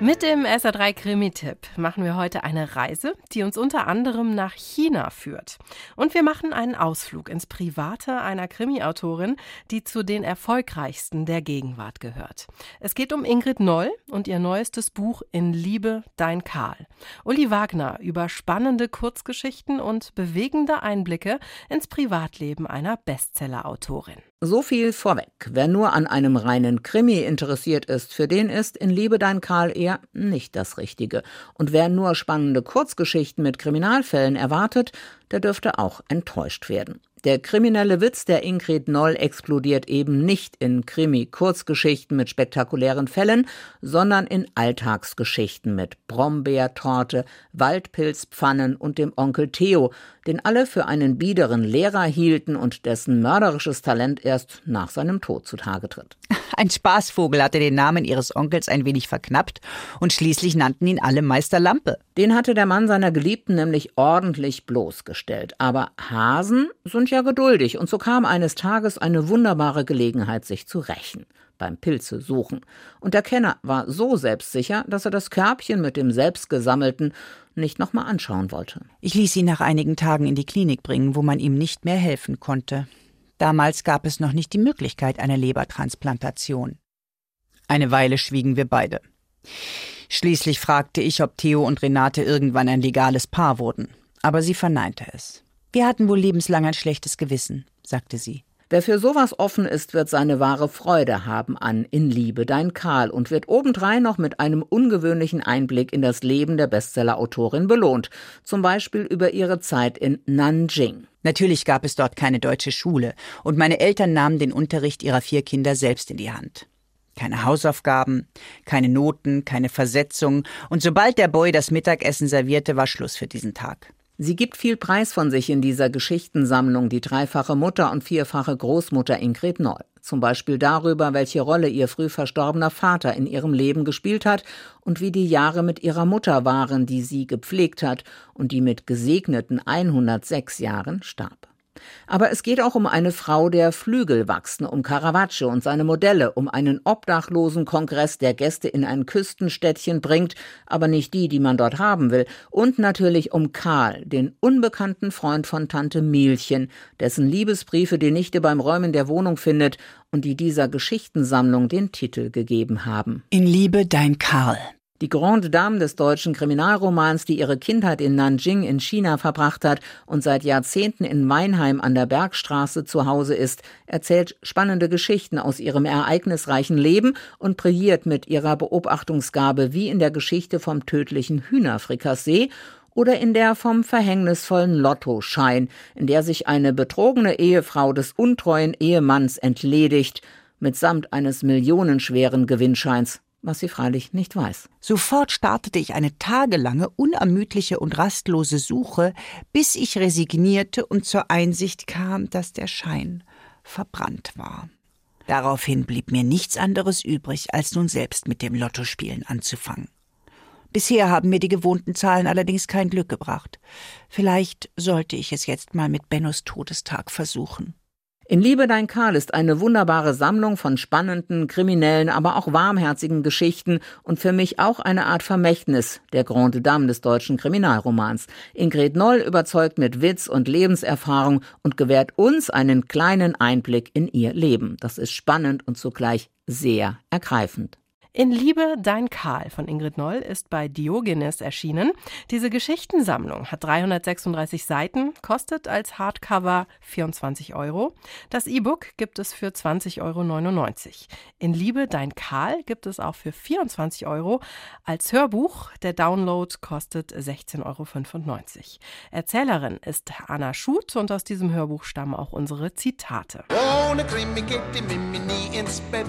Mit dem SR3 Krimi-Tipp machen wir heute eine Reise, die uns unter anderem nach China führt. Und wir machen einen Ausflug ins Private einer Krimi-Autorin, die zu den erfolgreichsten der Gegenwart gehört. Es geht um Ingrid Noll und ihr neuestes Buch In Liebe, dein Karl. Uli Wagner über spannende Kurzgeschichten und bewegende Einblicke ins Privatleben einer Bestseller-Autorin. So viel vorweg. Wer nur an einem reinen Krimi interessiert ist, für den ist in Liebe dein Karl eher nicht das Richtige. Und wer nur spannende Kurzgeschichten mit Kriminalfällen erwartet, der dürfte auch enttäuscht werden. Der kriminelle Witz der Ingrid Noll explodiert eben nicht in Krimi-Kurzgeschichten mit spektakulären Fällen, sondern in Alltagsgeschichten mit Brombeertorte, Waldpilzpfannen und dem Onkel Theo, den alle für einen biederen Lehrer hielten und dessen mörderisches Talent erst nach seinem Tod zutage tritt. Ein Spaßvogel hatte den Namen ihres Onkels ein wenig verknappt und schließlich nannten ihn alle Meister Lampe. Den hatte der Mann seiner Geliebten nämlich ordentlich bloßgestellt. Aber Hasen sind ja geduldig und so kam eines Tages eine wunderbare Gelegenheit, sich zu rächen beim Pilze suchen. Und der Kenner war so selbstsicher, dass er das Körbchen mit dem selbstgesammelten nicht nochmal anschauen wollte. Ich ließ ihn nach einigen Tagen in die Klinik bringen, wo man ihm nicht mehr helfen konnte. Damals gab es noch nicht die Möglichkeit einer Lebertransplantation. Eine Weile schwiegen wir beide. Schließlich fragte ich, ob Theo und Renate irgendwann ein legales Paar wurden. Aber sie verneinte es. Wir hatten wohl lebenslang ein schlechtes Gewissen, sagte sie. Wer für sowas offen ist, wird seine wahre Freude haben an In Liebe dein Karl und wird obendrein noch mit einem ungewöhnlichen Einblick in das Leben der Bestsellerautorin belohnt. Zum Beispiel über ihre Zeit in Nanjing. Natürlich gab es dort keine deutsche Schule und meine Eltern nahmen den Unterricht ihrer vier Kinder selbst in die Hand. Keine Hausaufgaben, keine Noten, keine Versetzung und sobald der Boy das Mittagessen servierte, war Schluss für diesen Tag. Sie gibt viel Preis von sich in dieser Geschichtensammlung, die dreifache Mutter und vierfache Großmutter Ingrid Noll. Zum Beispiel darüber, welche Rolle ihr früh verstorbener Vater in ihrem Leben gespielt hat und wie die Jahre mit ihrer Mutter waren, die sie gepflegt hat und die mit gesegneten 106 Jahren starb. Aber es geht auch um eine Frau der Flügel wachsen, um Caravaggio und seine Modelle, um einen obdachlosen Kongress, der Gäste in ein Küstenstädtchen bringt, aber nicht die, die man dort haben will, und natürlich um Karl, den unbekannten Freund von Tante Mielchen, dessen Liebesbriefe die Nichte beim Räumen der Wohnung findet und die dieser Geschichtensammlung den Titel gegeben haben. In Liebe dein Karl. Die Grande Dame des deutschen Kriminalromans, die ihre Kindheit in Nanjing in China verbracht hat und seit Jahrzehnten in Weinheim an der Bergstraße zu Hause ist, erzählt spannende Geschichten aus ihrem ereignisreichen Leben und brilliert mit ihrer Beobachtungsgabe wie in der Geschichte vom tödlichen Hühnerfrikassee oder in der vom verhängnisvollen Lottoschein, in der sich eine betrogene Ehefrau des untreuen Ehemanns entledigt, mitsamt eines millionenschweren Gewinnscheins was sie freilich nicht weiß. Sofort startete ich eine tagelange, unermüdliche und rastlose Suche, bis ich resignierte und zur Einsicht kam, dass der Schein verbrannt war. Daraufhin blieb mir nichts anderes übrig, als nun selbst mit dem Lottospielen anzufangen. Bisher haben mir die gewohnten Zahlen allerdings kein Glück gebracht. Vielleicht sollte ich es jetzt mal mit Bennos Todestag versuchen. In Liebe dein Karl ist eine wunderbare Sammlung von spannenden, kriminellen, aber auch warmherzigen Geschichten und für mich auch eine Art Vermächtnis der Grande Dame des deutschen Kriminalromans. Ingrid Noll überzeugt mit Witz und Lebenserfahrung und gewährt uns einen kleinen Einblick in ihr Leben. Das ist spannend und zugleich sehr ergreifend. In Liebe, dein Karl von Ingrid Noll ist bei Diogenes erschienen. Diese Geschichtensammlung hat 336 Seiten, kostet als Hardcover 24 Euro. Das E-Book gibt es für 20,99 Euro. In Liebe, dein Karl gibt es auch für 24 Euro als Hörbuch. Der Download kostet 16,95 Euro. Erzählerin ist Anna Schut und aus diesem Hörbuch stammen auch unsere Zitate. Ohne Krimi geht die Mimi nie ins Bett.